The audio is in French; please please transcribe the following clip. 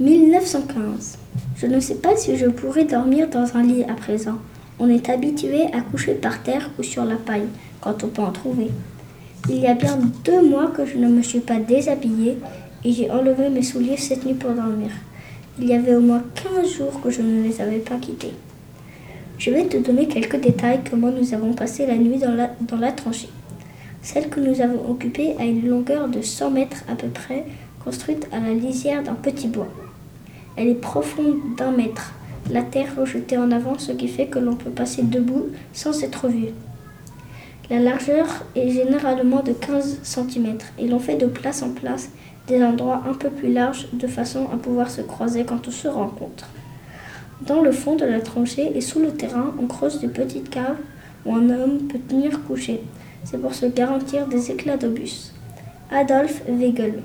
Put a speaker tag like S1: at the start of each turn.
S1: 1915. Je ne sais pas si je pourrais dormir dans un lit à présent. On est habitué à coucher par terre ou sur la paille, quand on peut en trouver. Il y a bien deux mois que je ne me suis pas déshabillée et j'ai enlevé mes souliers cette nuit pour dormir. Il y avait au moins 15 jours que je ne les avais pas quittés. Je vais te donner quelques détails comment nous avons passé la nuit dans la, dans la tranchée. Celle que nous avons occupée a une longueur de 100 mètres à peu près, construite à la lisière d'un petit bois. Elle est profonde d'un mètre, la terre rejetée en avant, ce qui fait que l'on peut passer debout sans être vu. La largeur est généralement de 15 cm et l'on fait de place en place des endroits un peu plus larges de façon à pouvoir se croiser quand on se rencontre. Dans le fond de la tranchée et sous le terrain, on creuse des petites caves où un homme peut tenir couché. C'est pour se garantir des éclats d'obus. Adolphe Weigel.